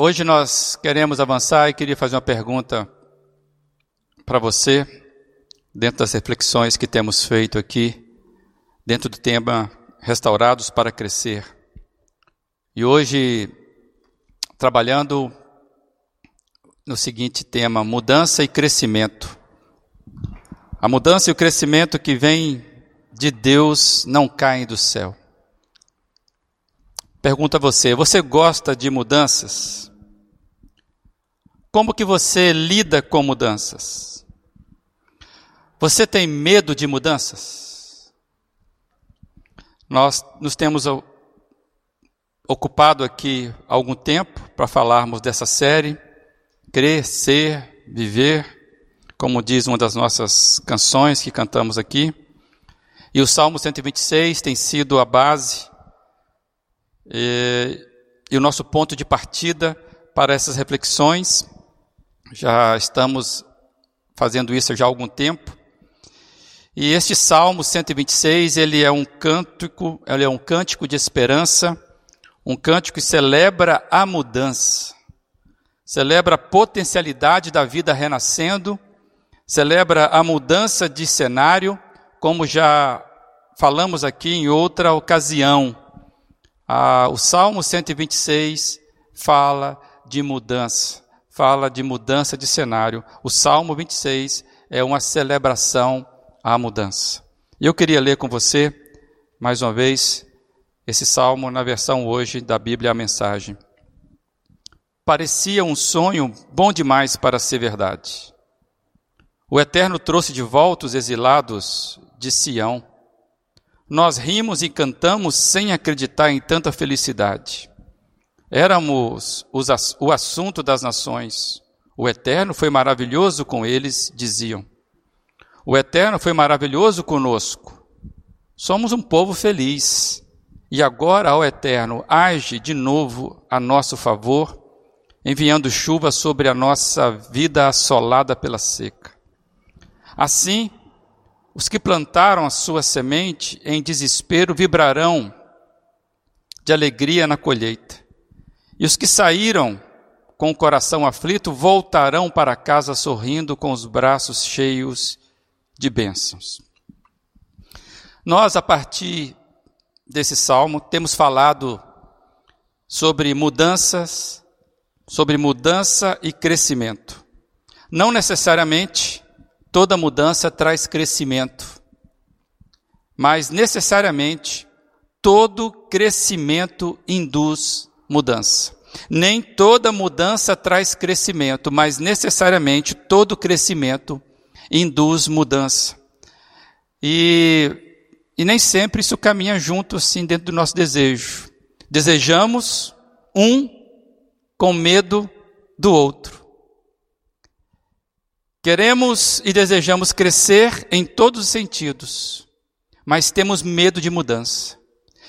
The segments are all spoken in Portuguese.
Hoje nós queremos avançar e queria fazer uma pergunta para você, dentro das reflexões que temos feito aqui, dentro do tema Restaurados para Crescer. E hoje, trabalhando no seguinte tema: mudança e crescimento. A mudança e o crescimento que vem de Deus não caem do céu. Pergunta a você: você gosta de mudanças? Como que você lida com mudanças? Você tem medo de mudanças? Nós nos temos ocupado aqui algum tempo para falarmos dessa série, Crescer, Viver, como diz uma das nossas canções que cantamos aqui. E o Salmo 126 tem sido a base e, e o nosso ponto de partida para essas reflexões. Já estamos fazendo isso já há algum tempo. E este Salmo 126, ele é um cântico, ele é um cântico de esperança, um cântico que celebra a mudança. Celebra a potencialidade da vida renascendo, celebra a mudança de cenário, como já falamos aqui em outra ocasião. Ah, o Salmo 126 fala de mudança fala de mudança de cenário. O Salmo 26 é uma celebração à mudança. Eu queria ler com você, mais uma vez, esse salmo na versão hoje da Bíblia, a mensagem. Parecia um sonho bom demais para ser verdade. O Eterno trouxe de volta os exilados de Sião. Nós rimos e cantamos sem acreditar em tanta felicidade. Éramos os, o assunto das nações. O Eterno foi maravilhoso com eles, diziam. O Eterno foi maravilhoso conosco. Somos um povo feliz. E agora, ó Eterno, age de novo a nosso favor, enviando chuva sobre a nossa vida assolada pela seca. Assim, os que plantaram a sua semente em desespero vibrarão de alegria na colheita. E os que saíram com o coração aflito voltarão para casa sorrindo com os braços cheios de bênçãos. Nós, a partir desse salmo, temos falado sobre mudanças, sobre mudança e crescimento. Não necessariamente toda mudança traz crescimento, mas necessariamente todo crescimento induz mudança. Nem toda mudança traz crescimento, mas necessariamente todo crescimento induz mudança. E, e nem sempre isso caminha junto assim dentro do nosso desejo. Desejamos um com medo do outro. Queremos e desejamos crescer em todos os sentidos, mas temos medo de mudança.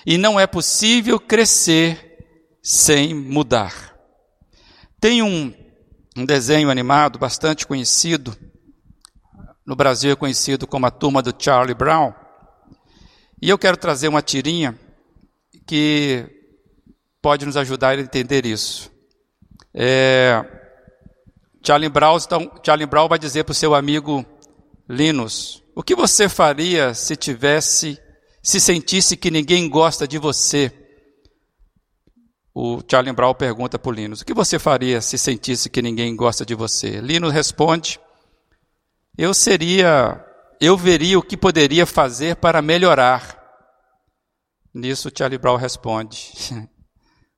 E não é possível crescer sem mudar. Tem um, um desenho animado bastante conhecido, no Brasil é conhecido como a turma do Charlie Brown, e eu quero trazer uma tirinha que pode nos ajudar a entender isso. É, Charlie, Brown, então, Charlie Brown vai dizer para o seu amigo Linus: O que você faria se tivesse, se sentisse que ninguém gosta de você? o Charlie Brown pergunta para o Linus: O que você faria se sentisse que ninguém gosta de você? Linus responde: Eu seria, eu veria o que poderia fazer para melhorar. Nisso, Charlie Brown responde: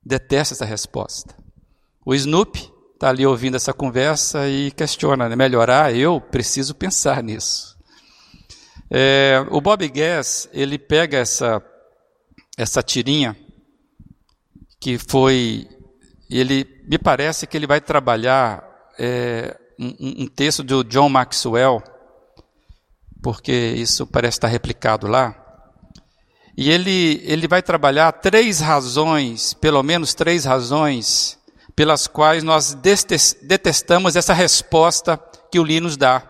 Detesta essa resposta. O Snoopy está ali ouvindo essa conversa e questiona: né? melhorar? Eu preciso pensar nisso. É, o Bob Gass ele pega essa essa tirinha que foi. Ele me parece que ele vai trabalhar é, um, um, texto do John Maxwell, porque isso parece estar replicado lá. E ele, ele vai trabalhar três razões, pelo menos três razões, pelas quais nós detestamos essa resposta que o Linus dá.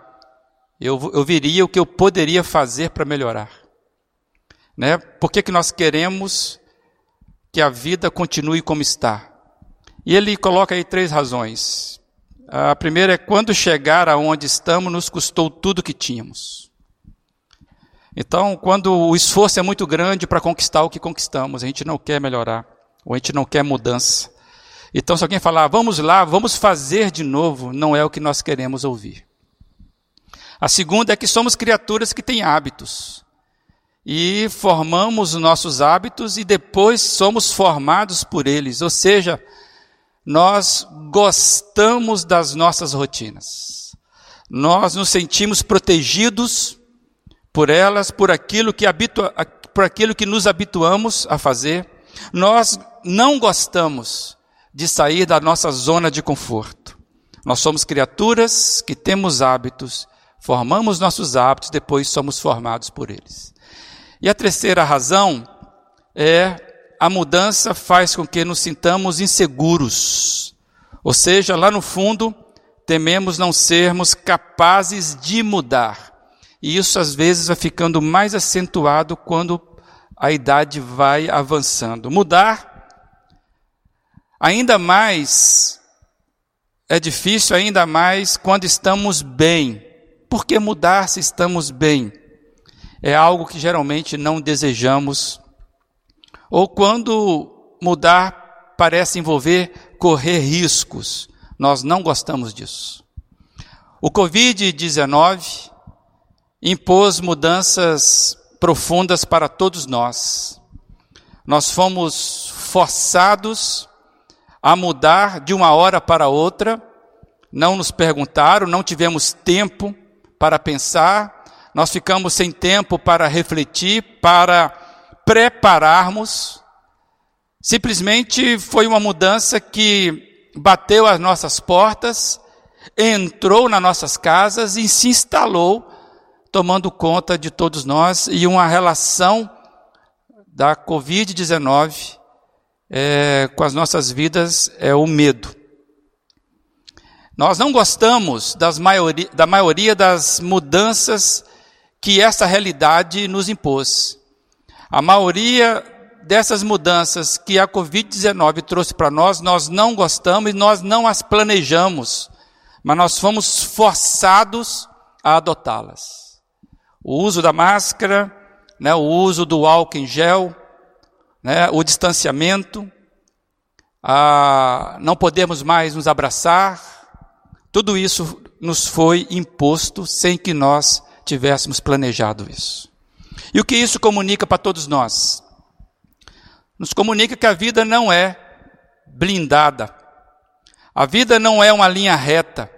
Eu, eu viria o que eu poderia fazer para melhorar. Né? Por que, que nós queremos que a vida continue como está. E ele coloca aí três razões. A primeira é quando chegar aonde estamos, nos custou tudo que tínhamos. Então, quando o esforço é muito grande para conquistar o que conquistamos, a gente não quer melhorar, ou a gente não quer mudança. Então, se alguém falar, vamos lá, vamos fazer de novo, não é o que nós queremos ouvir. A segunda é que somos criaturas que têm hábitos. E formamos os nossos hábitos e depois somos formados por eles. Ou seja, nós gostamos das nossas rotinas. Nós nos sentimos protegidos por elas, por aquilo que, habitua, por aquilo que nos habituamos a fazer. Nós não gostamos de sair da nossa zona de conforto. Nós somos criaturas que temos hábitos, formamos nossos hábitos, depois somos formados por eles. E a terceira razão é a mudança faz com que nos sintamos inseguros. Ou seja, lá no fundo, tememos não sermos capazes de mudar. E isso às vezes vai ficando mais acentuado quando a idade vai avançando. Mudar ainda mais é difícil ainda mais quando estamos bem. Por que mudar se estamos bem? É algo que geralmente não desejamos. Ou quando mudar parece envolver correr riscos. Nós não gostamos disso. O Covid-19 impôs mudanças profundas para todos nós. Nós fomos forçados a mudar de uma hora para outra, não nos perguntaram, não tivemos tempo para pensar, nós ficamos sem tempo para refletir, para prepararmos. Simplesmente foi uma mudança que bateu às nossas portas, entrou nas nossas casas e se instalou tomando conta de todos nós e uma relação da Covid-19 é, com as nossas vidas é o medo. Nós não gostamos da maioria das mudanças que essa realidade nos impôs. A maioria dessas mudanças que a Covid-19 trouxe para nós, nós não gostamos e nós não as planejamos, mas nós fomos forçados a adotá-las o uso da máscara, né, o uso do álcool em gel, né, o distanciamento, a, não podemos mais nos abraçar, tudo isso nos foi imposto sem que nós tivéssemos planejado isso. E o que isso comunica para todos nós? Nos comunica que a vida não é blindada. A vida não é uma linha reta.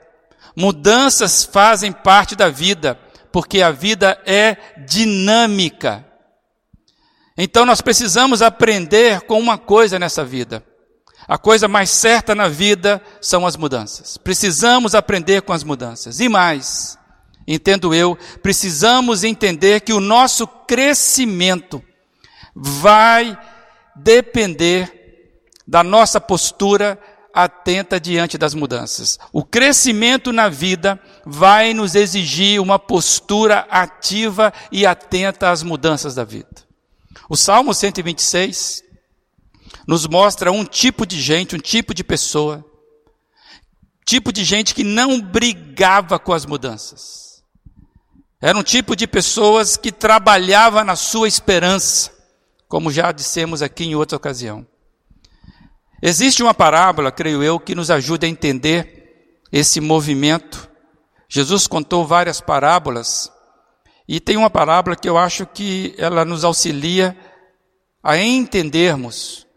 Mudanças fazem parte da vida porque a vida é dinâmica. Então nós precisamos aprender com uma coisa nessa vida. A coisa mais certa na vida são as mudanças. Precisamos aprender com as mudanças. E mais, entendo eu, precisamos entender que o nosso crescimento vai depender da nossa postura atenta diante das mudanças. O crescimento na vida vai nos exigir uma postura ativa e atenta às mudanças da vida. O Salmo 126 nos mostra um tipo de gente, um tipo de pessoa, tipo de gente que não brigava com as mudanças. Era um tipo de pessoas que trabalhava na sua esperança, como já dissemos aqui em outra ocasião. Existe uma parábola, creio eu, que nos ajuda a entender esse movimento. Jesus contou várias parábolas e tem uma parábola que eu acho que ela nos auxilia a entendermos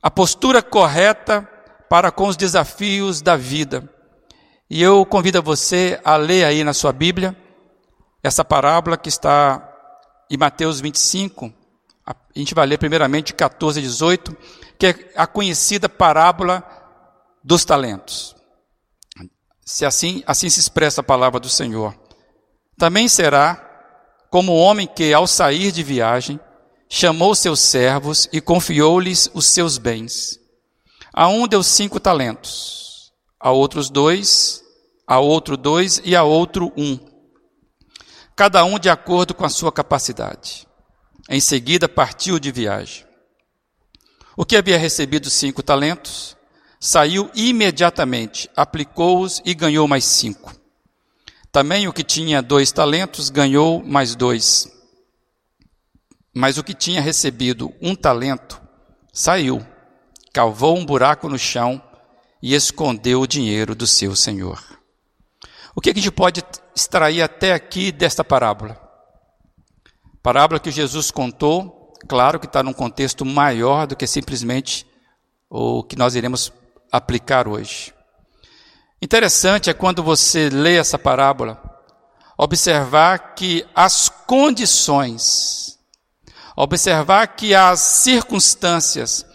a postura correta para com os desafios da vida. E eu convido você a ler aí na sua Bíblia essa parábola que está em Mateus 25. A gente vai ler primeiramente 14 e 18 que é a conhecida parábola dos talentos. Se assim, assim se expressa a palavra do Senhor. Também será como o homem que, ao sair de viagem, chamou seus servos e confiou-lhes os seus bens. A um deu cinco talentos, a outros dois, a outro dois e a outro um. Cada um de acordo com a sua capacidade. Em seguida partiu de viagem. O que havia recebido cinco talentos Saiu imediatamente, aplicou-os e ganhou mais cinco. Também o que tinha dois talentos ganhou mais dois. Mas o que tinha recebido um talento saiu, cavou um buraco no chão e escondeu o dinheiro do seu senhor. O que a gente pode extrair até aqui desta parábola? Parábola que Jesus contou, claro que está num contexto maior do que simplesmente o que nós iremos aplicar hoje. Interessante é quando você lê essa parábola, observar que as condições, observar que as circunstâncias,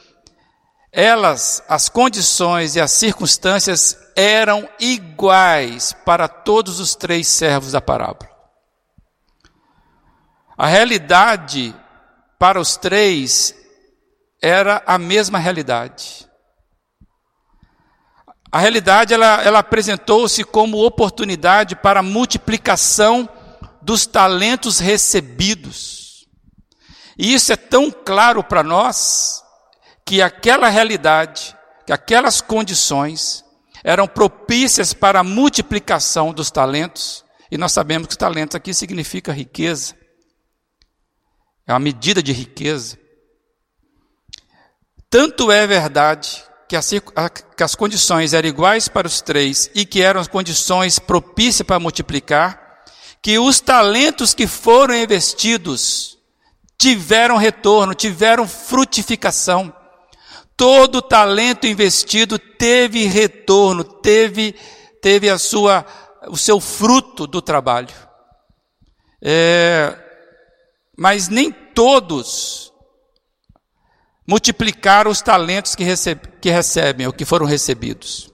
elas, as condições e as circunstâncias eram iguais para todos os três servos da parábola. A realidade para os três era a mesma realidade. A realidade ela, ela apresentou-se como oportunidade para a multiplicação dos talentos recebidos. E isso é tão claro para nós que aquela realidade, que aquelas condições eram propícias para a multiplicação dos talentos, e nós sabemos que talentos aqui significa riqueza. É uma medida de riqueza. Tanto é verdade que as, que as condições eram iguais para os três e que eram as condições propícias para multiplicar, que os talentos que foram investidos tiveram retorno, tiveram frutificação. Todo talento investido teve retorno, teve, teve a sua, o seu fruto do trabalho. É, mas nem todos multiplicaram os talentos que, que recebem, ou que foram recebidos.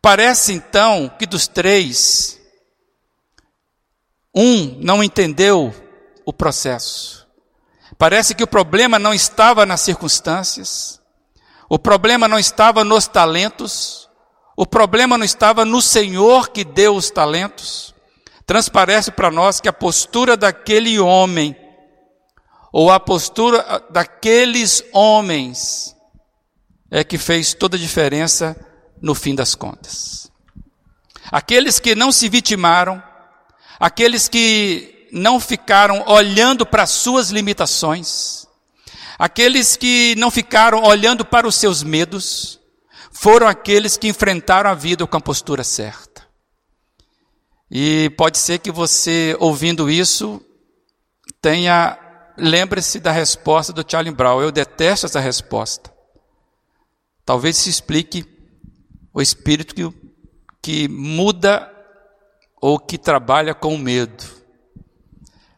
Parece então que dos três, um não entendeu o processo. Parece que o problema não estava nas circunstâncias, o problema não estava nos talentos, o problema não estava no Senhor que deu os talentos. Transparece para nós que a postura daquele homem ou a postura daqueles homens é que fez toda a diferença no fim das contas. Aqueles que não se vitimaram, aqueles que não ficaram olhando para suas limitações, aqueles que não ficaram olhando para os seus medos, foram aqueles que enfrentaram a vida com a postura certa. E pode ser que você, ouvindo isso, tenha lembre-se da resposta do Charlie Brown. Eu detesto essa resposta. Talvez se explique o espírito que, que muda ou que trabalha com medo.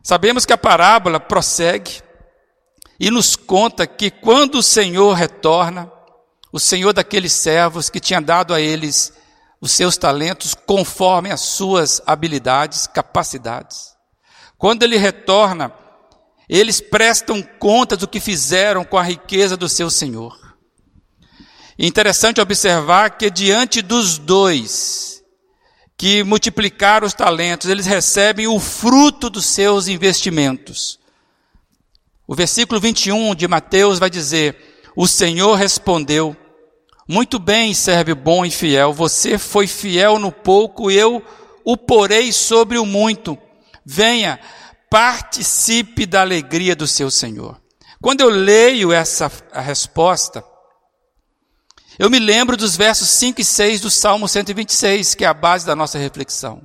Sabemos que a parábola prossegue e nos conta que quando o Senhor retorna, o Senhor daqueles servos que tinha dado a eles os seus talentos conforme as suas habilidades, capacidades. Quando ele retorna, eles prestam conta do que fizeram com a riqueza do seu Senhor. interessante observar que diante dos dois que multiplicaram os talentos, eles recebem o fruto dos seus investimentos. O versículo 21 de Mateus vai dizer: O Senhor respondeu: Muito bem, servo bom e fiel, você foi fiel no pouco, eu o porei sobre o muito. Venha, participe da alegria do seu Senhor. Quando eu leio essa resposta, eu me lembro dos versos 5 e 6 do Salmo 126, que é a base da nossa reflexão.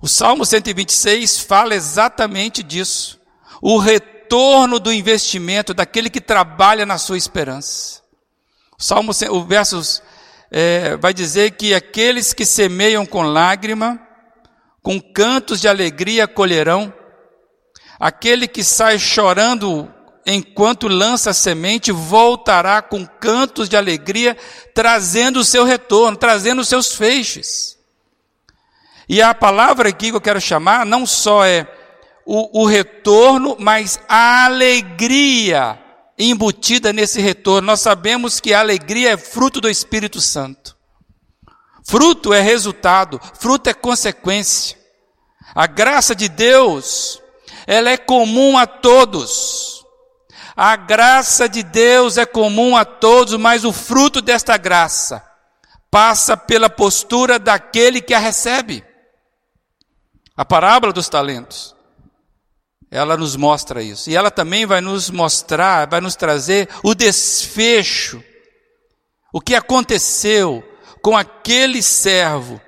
O Salmo 126 fala exatamente disso. O retorno do investimento daquele que trabalha na sua esperança. O Salmo, o versos é, vai dizer que aqueles que semeiam com lágrima, com cantos de alegria colherão, Aquele que sai chorando enquanto lança a semente voltará com cantos de alegria, trazendo o seu retorno, trazendo os seus feixes. E a palavra aqui que eu quero chamar não só é o, o retorno, mas a alegria embutida nesse retorno. Nós sabemos que a alegria é fruto do Espírito Santo. Fruto é resultado, fruto é consequência. A graça de Deus ela é comum a todos. A graça de Deus é comum a todos, mas o fruto desta graça passa pela postura daquele que a recebe. A parábola dos talentos, ela nos mostra isso. E ela também vai nos mostrar, vai nos trazer o desfecho, o que aconteceu com aquele servo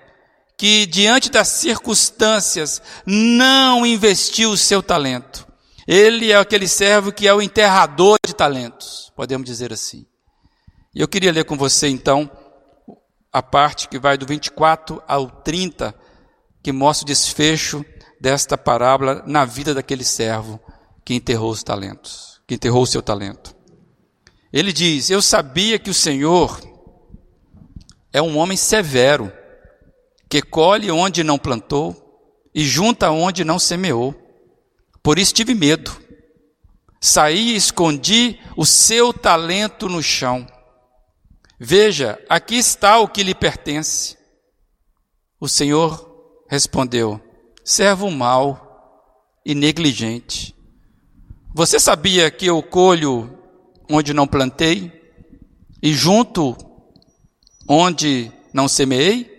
que, diante das circunstâncias, não investiu o seu talento. Ele é aquele servo que é o enterrador de talentos, podemos dizer assim. E eu queria ler com você então a parte que vai do 24 ao 30, que mostra o desfecho desta parábola na vida daquele servo que enterrou os talentos, que enterrou o seu talento. Ele diz: Eu sabia que o Senhor é um homem severo, que colhe onde não plantou e junta onde não semeou. Por isso tive medo. Saí e escondi o seu talento no chão. Veja, aqui está o que lhe pertence. O Senhor respondeu: servo mau e negligente. Você sabia que eu colho onde não plantei e junto onde não semeei?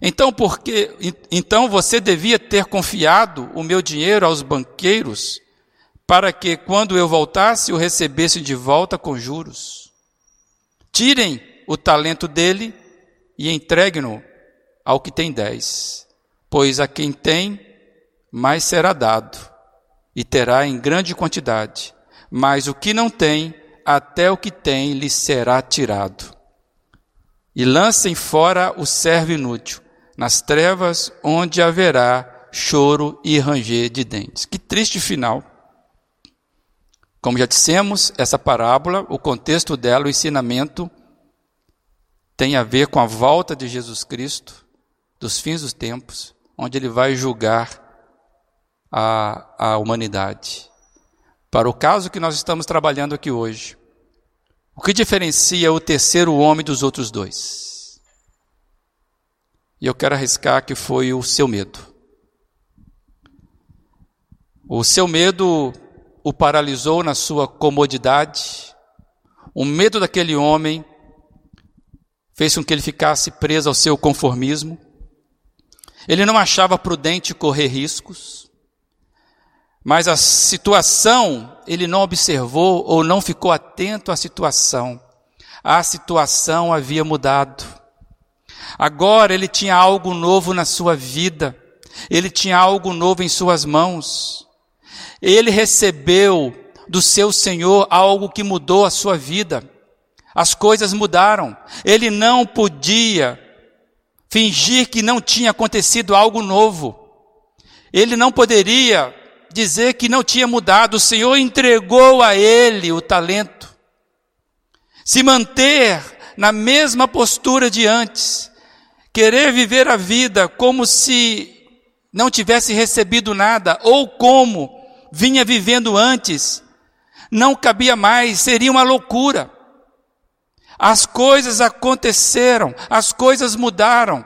Então, porque então você devia ter confiado o meu dinheiro aos banqueiros, para que quando eu voltasse o recebesse de volta com juros. Tirem o talento dele e entreguem-no ao que tem dez, pois a quem tem mais será dado e terá em grande quantidade, mas o que não tem, até o que tem lhe será tirado. E lancem fora o servo inútil nas trevas onde haverá choro e ranger de dentes. Que triste final. Como já dissemos, essa parábola, o contexto dela, o ensinamento, tem a ver com a volta de Jesus Cristo, dos fins dos tempos, onde ele vai julgar a, a humanidade. Para o caso que nós estamos trabalhando aqui hoje, o que diferencia o terceiro homem dos outros dois? E eu quero arriscar que foi o seu medo. O seu medo o paralisou na sua comodidade. O medo daquele homem fez com que ele ficasse preso ao seu conformismo. Ele não achava prudente correr riscos. Mas a situação, ele não observou ou não ficou atento à situação. A situação havia mudado. Agora ele tinha algo novo na sua vida, ele tinha algo novo em suas mãos. Ele recebeu do seu Senhor algo que mudou a sua vida. As coisas mudaram. Ele não podia fingir que não tinha acontecido algo novo. Ele não poderia dizer que não tinha mudado. O Senhor entregou a ele o talento. Se manter na mesma postura de antes, Querer viver a vida como se não tivesse recebido nada, ou como vinha vivendo antes, não cabia mais, seria uma loucura. As coisas aconteceram, as coisas mudaram.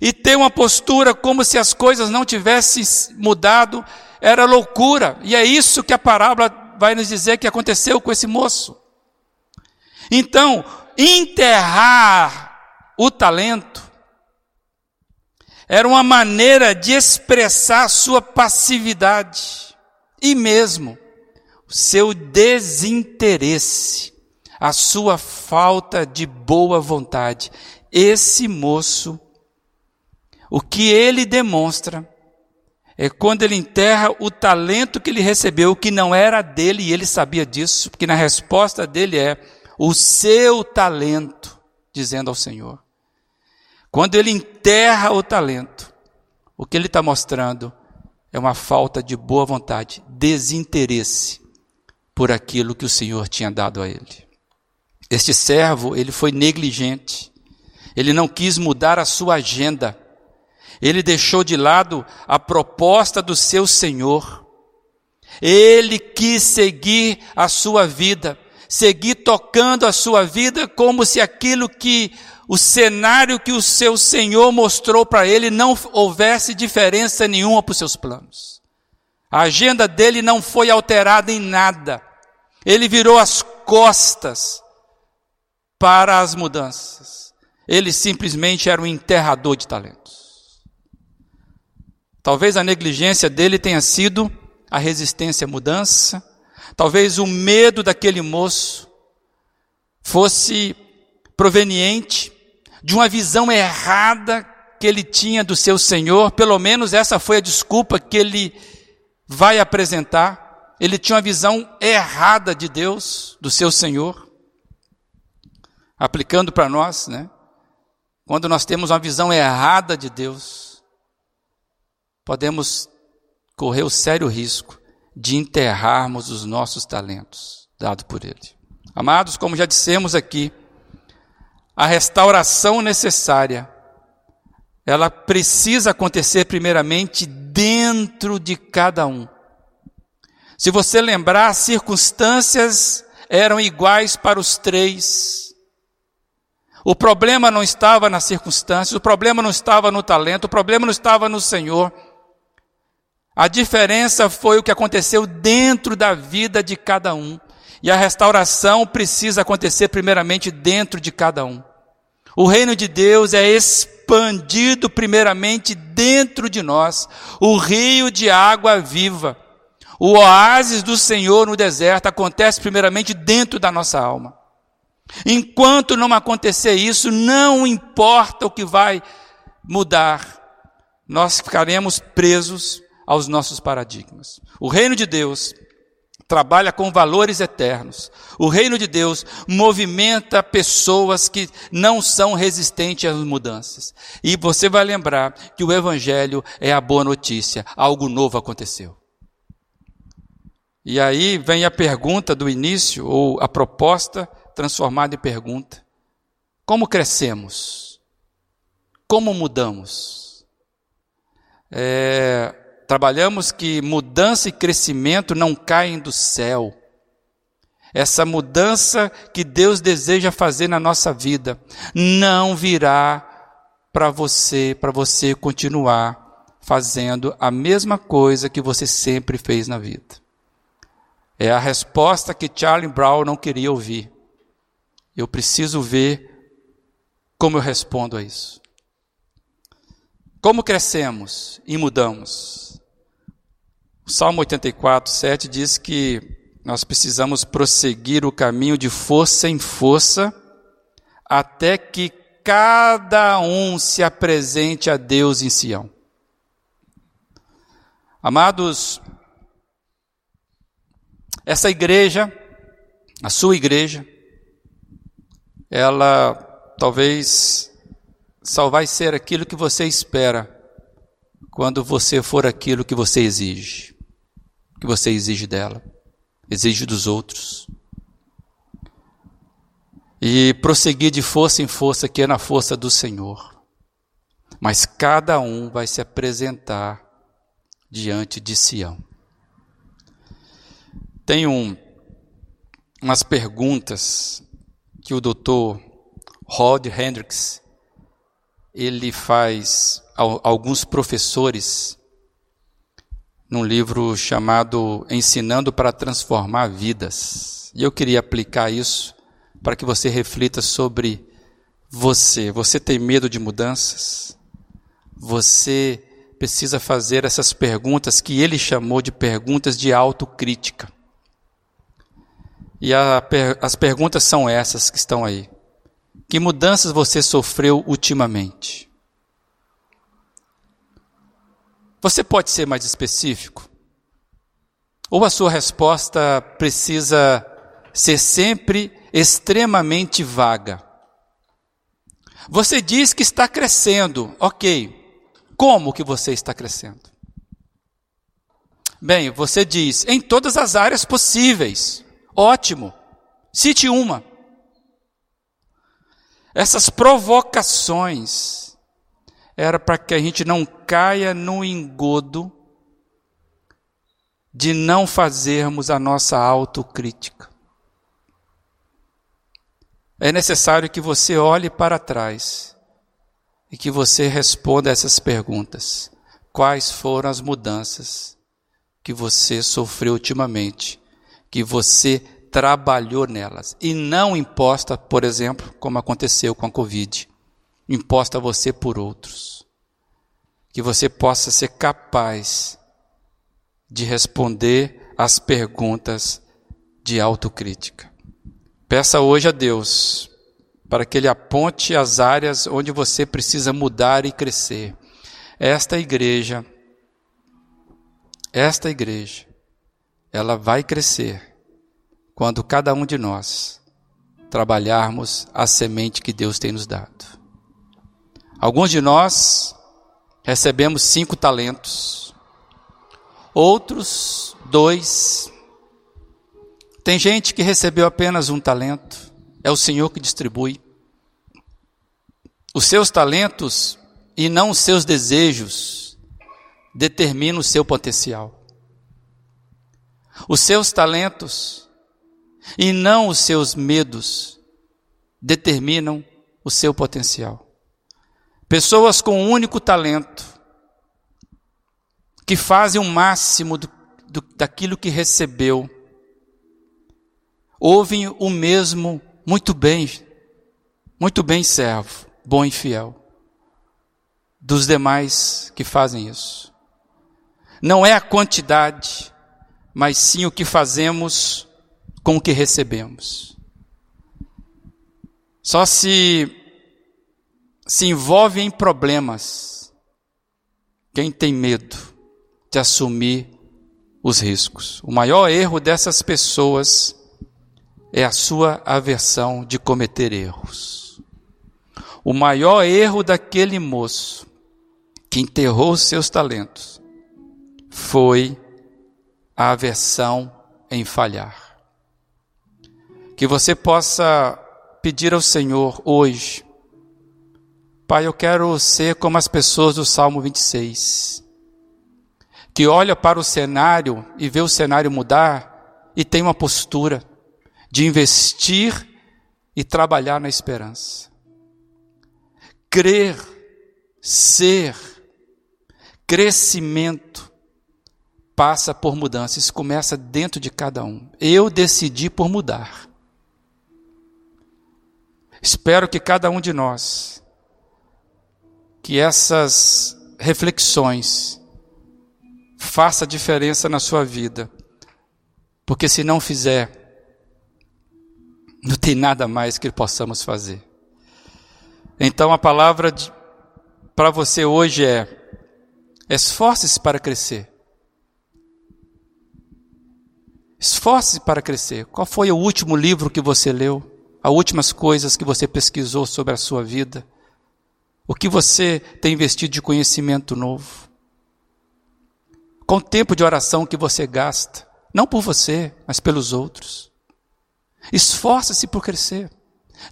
E ter uma postura como se as coisas não tivessem mudado era loucura. E é isso que a parábola vai nos dizer que aconteceu com esse moço. Então, enterrar o talento era uma maneira de expressar sua passividade e mesmo seu desinteresse, a sua falta de boa vontade. Esse moço, o que ele demonstra é quando ele enterra o talento que ele recebeu, que não era dele, e ele sabia disso, porque na resposta dele é o seu talento, dizendo ao Senhor. Quando ele enterra o talento, o que ele está mostrando é uma falta de boa vontade, desinteresse por aquilo que o Senhor tinha dado a ele. Este servo, ele foi negligente. Ele não quis mudar a sua agenda. Ele deixou de lado a proposta do seu Senhor. Ele quis seguir a sua vida, seguir tocando a sua vida como se aquilo que o cenário que o seu Senhor mostrou para ele não houvesse diferença nenhuma para os seus planos. A agenda dele não foi alterada em nada. Ele virou as costas para as mudanças. Ele simplesmente era um enterrador de talentos. Talvez a negligência dele tenha sido a resistência à mudança, talvez o medo daquele moço fosse proveniente de uma visão errada que ele tinha do seu Senhor, pelo menos essa foi a desculpa que ele vai apresentar. Ele tinha uma visão errada de Deus, do seu Senhor aplicando para nós, né? Quando nós temos uma visão errada de Deus, podemos correr o sério risco de enterrarmos os nossos talentos dados por Ele. Amados, como já dissemos aqui, a restauração necessária, ela precisa acontecer primeiramente dentro de cada um. Se você lembrar, as circunstâncias eram iguais para os três. O problema não estava nas circunstâncias, o problema não estava no talento, o problema não estava no Senhor. A diferença foi o que aconteceu dentro da vida de cada um. E a restauração precisa acontecer primeiramente dentro de cada um. O reino de Deus é expandido primeiramente dentro de nós, o rio de água viva. O oásis do Senhor no deserto acontece primeiramente dentro da nossa alma. Enquanto não acontecer isso, não importa o que vai mudar, nós ficaremos presos aos nossos paradigmas. O reino de Deus trabalha com valores eternos. O reino de Deus movimenta pessoas que não são resistentes às mudanças. E você vai lembrar que o evangelho é a boa notícia, algo novo aconteceu. E aí vem a pergunta do início, ou a proposta transformada em pergunta. Como crescemos? Como mudamos? É, trabalhamos que mudança e crescimento não caem do céu. Essa mudança que Deus deseja fazer na nossa vida não virá para você, para você continuar fazendo a mesma coisa que você sempre fez na vida. É a resposta que Charlie Brown não queria ouvir. Eu preciso ver como eu respondo a isso. Como crescemos e mudamos? O Salmo 84, 7 diz que nós precisamos prosseguir o caminho de força em força até que cada um se apresente a Deus em Sião. Amados, essa igreja, a sua igreja, ela talvez só vai ser aquilo que você espera quando você for aquilo que você exige, que você exige dela, exige dos outros. E prosseguir de força em força, que é na força do Senhor. Mas cada um vai se apresentar diante de Sião. Tem um, umas perguntas que o doutor Rod Hendricks ele faz alguns professores num livro chamado Ensinando para Transformar Vidas. E eu queria aplicar isso para que você reflita sobre você. Você tem medo de mudanças? Você precisa fazer essas perguntas que ele chamou de perguntas de autocrítica. E a, as perguntas são essas que estão aí. Que mudanças você sofreu ultimamente? Você pode ser mais específico? Ou a sua resposta precisa ser sempre extremamente vaga? Você diz que está crescendo, ok. Como que você está crescendo? Bem, você diz em todas as áreas possíveis. Ótimo. Cite uma. Essas provocações era para que a gente não caia no engodo de não fazermos a nossa autocrítica. É necessário que você olhe para trás e que você responda essas perguntas. Quais foram as mudanças que você sofreu ultimamente? que você trabalhou nelas e não imposta, por exemplo, como aconteceu com a Covid, imposta a você por outros. Que você possa ser capaz de responder às perguntas de autocrítica. Peça hoje a Deus para que Ele aponte as áreas onde você precisa mudar e crescer. Esta igreja, esta igreja, ela vai crescer quando cada um de nós trabalharmos a semente que Deus tem nos dado. Alguns de nós recebemos cinco talentos, outros dois. Tem gente que recebeu apenas um talento, é o Senhor que distribui. Os seus talentos e não os seus desejos determinam o seu potencial. Os seus talentos e não os seus medos determinam o seu potencial. Pessoas com um único talento, que fazem o máximo do, do, daquilo que recebeu, ouvem o mesmo muito bem, muito bem, servo, bom e fiel, dos demais que fazem isso. Não é a quantidade, mas sim o que fazemos com o que recebemos. Só se se envolve em problemas quem tem medo de assumir os riscos. O maior erro dessas pessoas é a sua aversão de cometer erros. O maior erro daquele moço que enterrou seus talentos foi a aversão em falhar. Que você possa pedir ao Senhor hoje, Pai, eu quero ser como as pessoas do Salmo 26, que olha para o cenário e vê o cenário mudar e tem uma postura de investir e trabalhar na esperança. Crer, ser, crescimento, passa por mudança. Isso começa dentro de cada um. Eu decidi por mudar. Espero que cada um de nós, que essas reflexões faça diferença na sua vida. Porque se não fizer, não tem nada mais que possamos fazer. Então a palavra para você hoje é: esforce-se para crescer. Esforce-se para crescer. Qual foi o último livro que você leu? As últimas coisas que você pesquisou sobre a sua vida? O que você tem investido de conhecimento novo? Com o tempo de oração que você gasta, não por você, mas pelos outros. Esforça-se por crescer.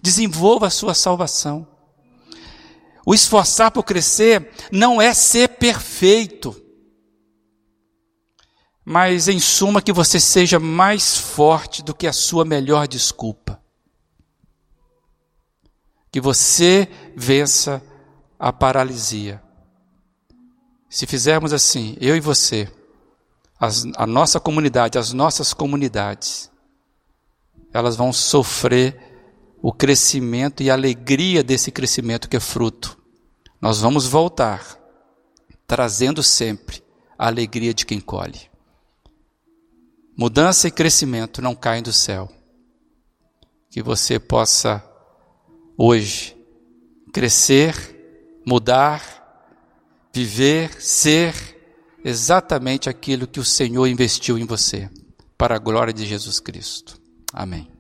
Desenvolva a sua salvação. O esforçar por crescer não é ser perfeito mas em suma que você seja mais forte do que a sua melhor desculpa. Que você vença a paralisia. Se fizermos assim, eu e você, as, a nossa comunidade, as nossas comunidades, elas vão sofrer o crescimento e a alegria desse crescimento que é fruto. Nós vamos voltar, trazendo sempre a alegria de quem colhe. Mudança e crescimento não caem do céu. Que você possa hoje crescer, mudar, viver, ser exatamente aquilo que o Senhor investiu em você, para a glória de Jesus Cristo. Amém.